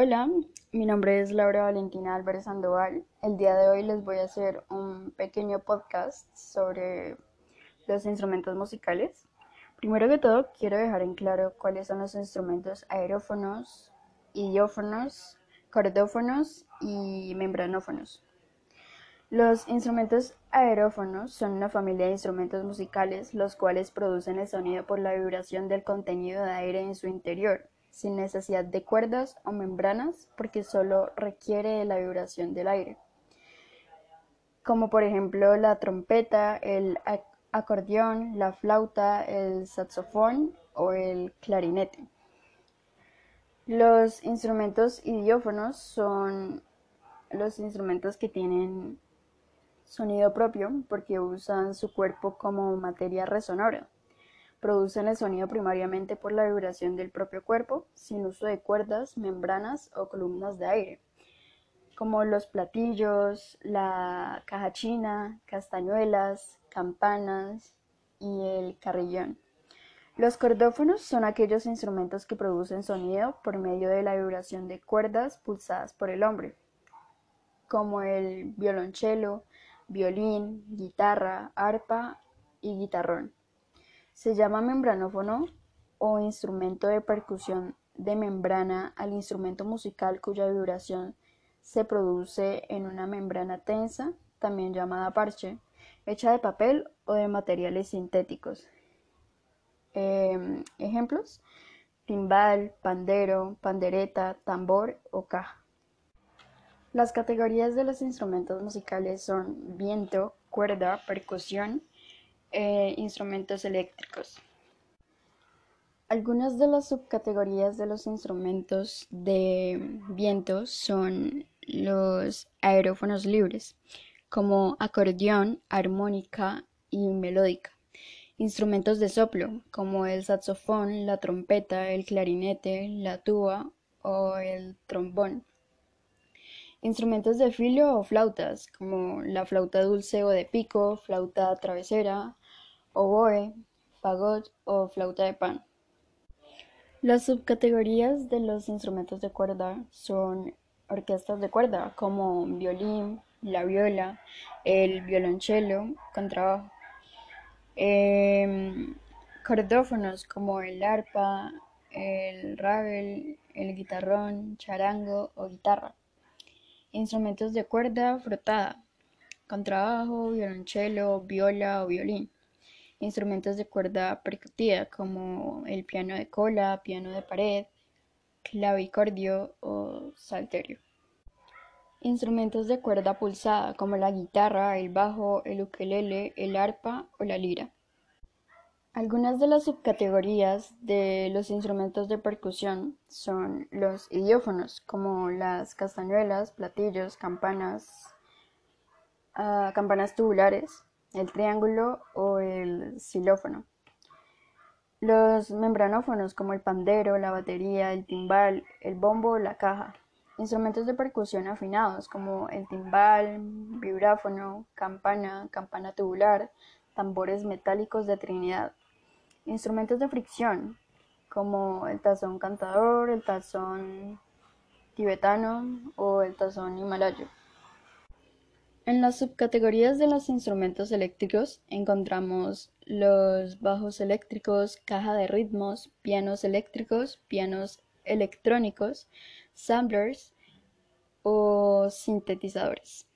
Hola, mi nombre es Laura Valentina Álvarez Sandoval. El día de hoy les voy a hacer un pequeño podcast sobre los instrumentos musicales. Primero que todo, quiero dejar en claro cuáles son los instrumentos aerófonos, idiófonos, cordófonos y membranófonos. Los instrumentos aerófonos son una familia de instrumentos musicales los cuales producen el sonido por la vibración del contenido de aire en su interior sin necesidad de cuerdas o membranas porque solo requiere la vibración del aire, como por ejemplo la trompeta, el acordeón, la flauta, el saxofón o el clarinete. Los instrumentos idiófonos son los instrumentos que tienen sonido propio porque usan su cuerpo como materia resonadora producen el sonido primariamente por la vibración del propio cuerpo, sin uso de cuerdas, membranas o columnas de aire, como los platillos, la caja china, castañuelas, campanas y el carrillón. Los cordófonos son aquellos instrumentos que producen sonido por medio de la vibración de cuerdas pulsadas por el hombre, como el violonchelo, violín, guitarra, arpa y guitarrón. Se llama membranófono o instrumento de percusión de membrana al instrumento musical cuya vibración se produce en una membrana tensa, también llamada parche, hecha de papel o de materiales sintéticos. Em, ejemplos: timbal, pandero, pandereta, tambor o caja. Las categorías de los instrumentos musicales son viento, cuerda, percusión, e instrumentos eléctricos. Algunas de las subcategorías de los instrumentos de viento son los aerófonos libres, como acordeón, armónica y melódica. Instrumentos de soplo, como el saxofón, la trompeta, el clarinete, la tuba o el trombón. Instrumentos de filo o flautas, como la flauta dulce o de pico, flauta travesera, oboe, fagot o flauta de pan. Las subcategorías de los instrumentos de cuerda son orquestas de cuerda, como violín, la viola, el violonchelo, contrabajo. Em, cordófonos como el arpa, el rabel, el guitarrón, charango o guitarra. Instrumentos de cuerda frotada, contrabajo, violonchelo, viola o violín. Instrumentos de cuerda percutida como el piano de cola, piano de pared, clavicordio o salterio. Instrumentos de cuerda pulsada como la guitarra, el bajo, el ukelele, el arpa o la lira. Algunas de las subcategorías de los instrumentos de percusión son los idiófonos, como las castañuelas, platillos, campanas, ah, campanas tubulares, el triángulo o el xilófono. Los membranófonos, como el pandero, la batería, el timbal, el bombo o la caja. Instrumentos de percusión afinados, como el timbal, vibráfono, campana, campana tubular, tambores metálicos de Trinidad. Instrumentos de fricción, como el tazón cantador, el tazón tibetano o el tazón himalayo. En las subcategorías de los instrumentos eléctricos encontramos los bajos eléctricos, caja de ritmos, pianos eléctricos, pianos electrónicos, samplers o sintetizadores.